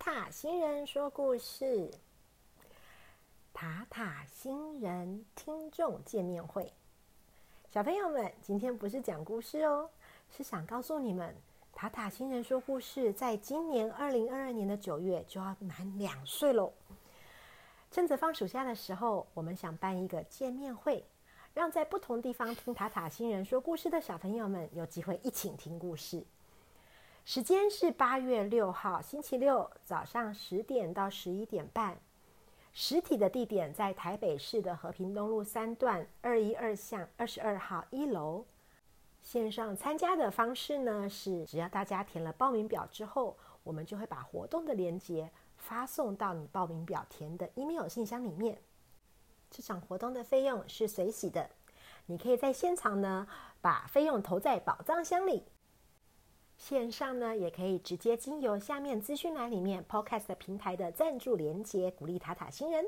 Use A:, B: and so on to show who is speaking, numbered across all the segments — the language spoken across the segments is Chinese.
A: 塔星人说故事。塔塔星人听众见面会，小朋友们，今天不是讲故事哦，是想告诉你们，塔塔星人说故事在今年二零二二年的九月就要满两岁喽。趁着放暑假的时候，我们想办一个见面会，让在不同地方听塔塔星人说故事的小朋友们有机会一起听故事。时间是八月六号星期六早上十点到十一点半。实体的地点在台北市的和平东路三段二一二巷二十二号一楼。线上参加的方式呢是，只要大家填了报名表之后，我们就会把活动的链接发送到你报名表填的 email 信箱里面。这场活动的费用是随喜的，你可以在现场呢把费用投在宝藏箱里。线上呢，也可以直接经由下面资讯栏里面 Podcast 平台的赞助连接，鼓励塔塔新人。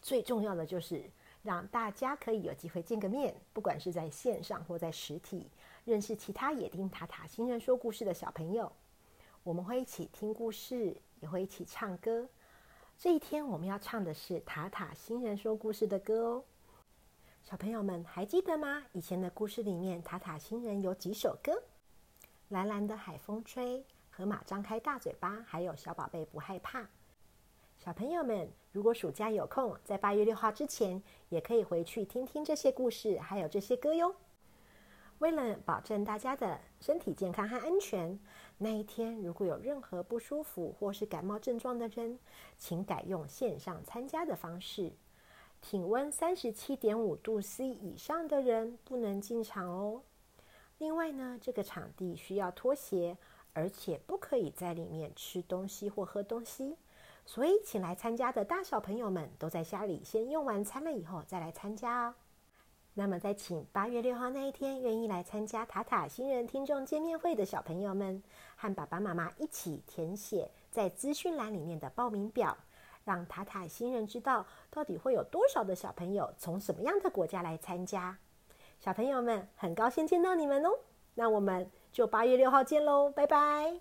A: 最重要的就是让大家可以有机会见个面，不管是在线上或在实体，认识其他也听塔塔新人说故事的小朋友。我们会一起听故事，也会一起唱歌。这一天我们要唱的是塔塔新人说故事的歌哦。小朋友们还记得吗？以前的故事里面，塔塔新人有几首歌？蓝蓝的海风吹，河马张开大嘴巴，还有小宝贝不害怕。小朋友们，如果暑假有空，在八月六号之前，也可以回去听听这些故事，还有这些歌哟。为了保证大家的身体健康和安全，那一天如果有任何不舒服或是感冒症状的人，请改用线上参加的方式。体温三十七点五度 C 以上的人不能进场哦。另外呢，这个场地需要拖鞋，而且不可以在里面吃东西或喝东西。所以，请来参加的大小朋友们都在家里先用完餐了以后再来参加哦。那么，再请八月六号那一天愿意来参加塔塔新人听众见面会的小朋友们，和爸爸妈妈一起填写在资讯栏里面的报名表，让塔塔新人知道到底会有多少的小朋友从什么样的国家来参加。小朋友们，很高兴见到你们哦！那我们就八月六号见喽，拜拜。